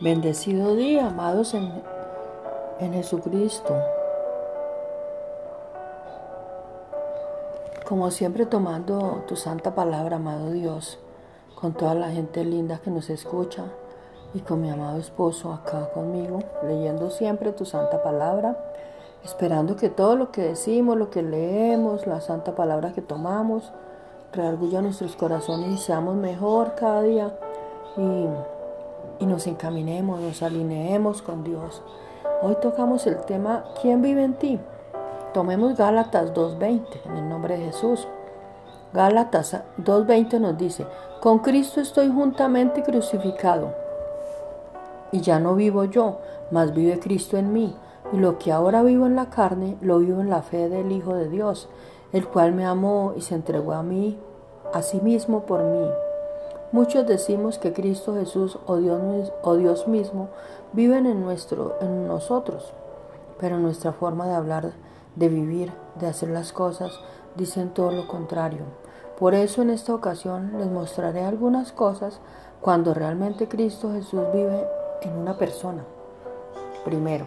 Bendecido día, amados en, en Jesucristo. Como siempre tomando tu santa palabra, amado Dios, con toda la gente linda que nos escucha y con mi amado esposo acá conmigo, leyendo siempre tu santa palabra, esperando que todo lo que decimos, lo que leemos, la santa palabra que tomamos, reargulla nuestros corazones y seamos mejor cada día y y nos encaminemos, nos alineemos con Dios. Hoy tocamos el tema ¿Quién vive en ti? Tomemos Gálatas 2.20 en el nombre de Jesús. Gálatas 2.20 nos dice, con Cristo estoy juntamente crucificado y ya no vivo yo, mas vive Cristo en mí. Y lo que ahora vivo en la carne, lo vivo en la fe del Hijo de Dios, el cual me amó y se entregó a mí, a sí mismo por mí. Muchos decimos que Cristo Jesús o Dios, o Dios mismo viven en, nuestro, en nosotros, pero nuestra forma de hablar, de vivir, de hacer las cosas, dicen todo lo contrario. Por eso en esta ocasión les mostraré algunas cosas cuando realmente Cristo Jesús vive en una persona. Primero,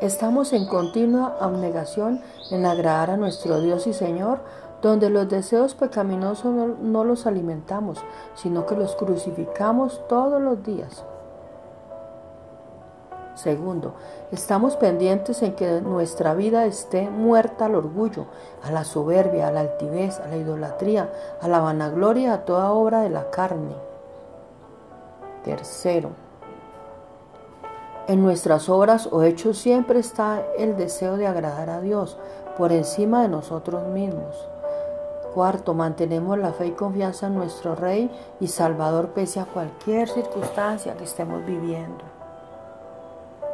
estamos en continua abnegación en agradar a nuestro Dios y Señor donde los deseos pecaminosos no, los alimentamos, sino que los crucificamos todos los días. Segundo, estamos pendientes en que nuestra vida esté muerta al orgullo, a la soberbia, a la altivez, a la idolatría, a la vanagloria, a toda obra de la carne. Tercero, en nuestras obras o hechos siempre está el deseo de agradar a Dios por encima de nosotros mismos. Cuarto, mantenemos la fe y confianza en nuestro Rey y Salvador pese a cualquier circunstancia que estemos viviendo.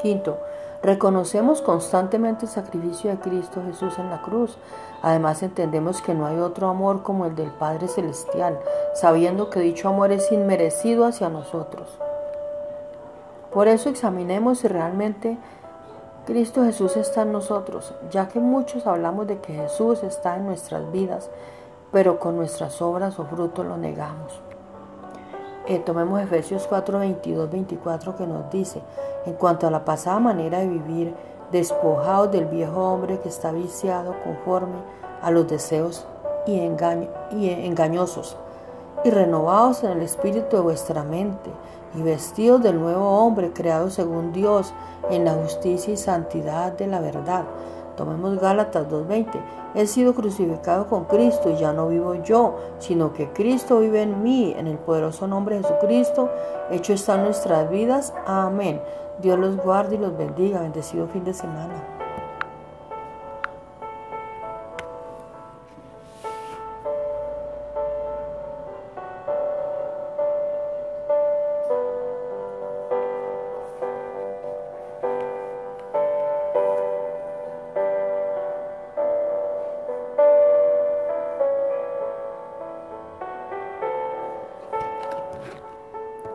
Quinto, reconocemos constantemente el sacrificio de Cristo Jesús en la cruz. Además entendemos que no hay otro amor como el del Padre Celestial, sabiendo que dicho amor es inmerecido hacia nosotros. Por eso examinemos si realmente Cristo Jesús está en nosotros, ya que muchos hablamos de que Jesús está en nuestras vidas, pero con nuestras obras o frutos lo negamos. Eh, tomemos Efesios 4, 22, 24 que nos dice, en cuanto a la pasada manera de vivir, despojados del viejo hombre que está viciado conforme a los deseos y, y engañosos, y renovados en el espíritu de vuestra mente, y vestidos del nuevo hombre creado según Dios en la justicia y santidad de la verdad Tomemos Gálatas 2.20. He sido crucificado con Cristo y ya no vivo yo, sino que Cristo vive en mí, en el poderoso nombre de Jesucristo. Hecho está en nuestras vidas. Amén. Dios los guarde y los bendiga. Bendecido fin de semana.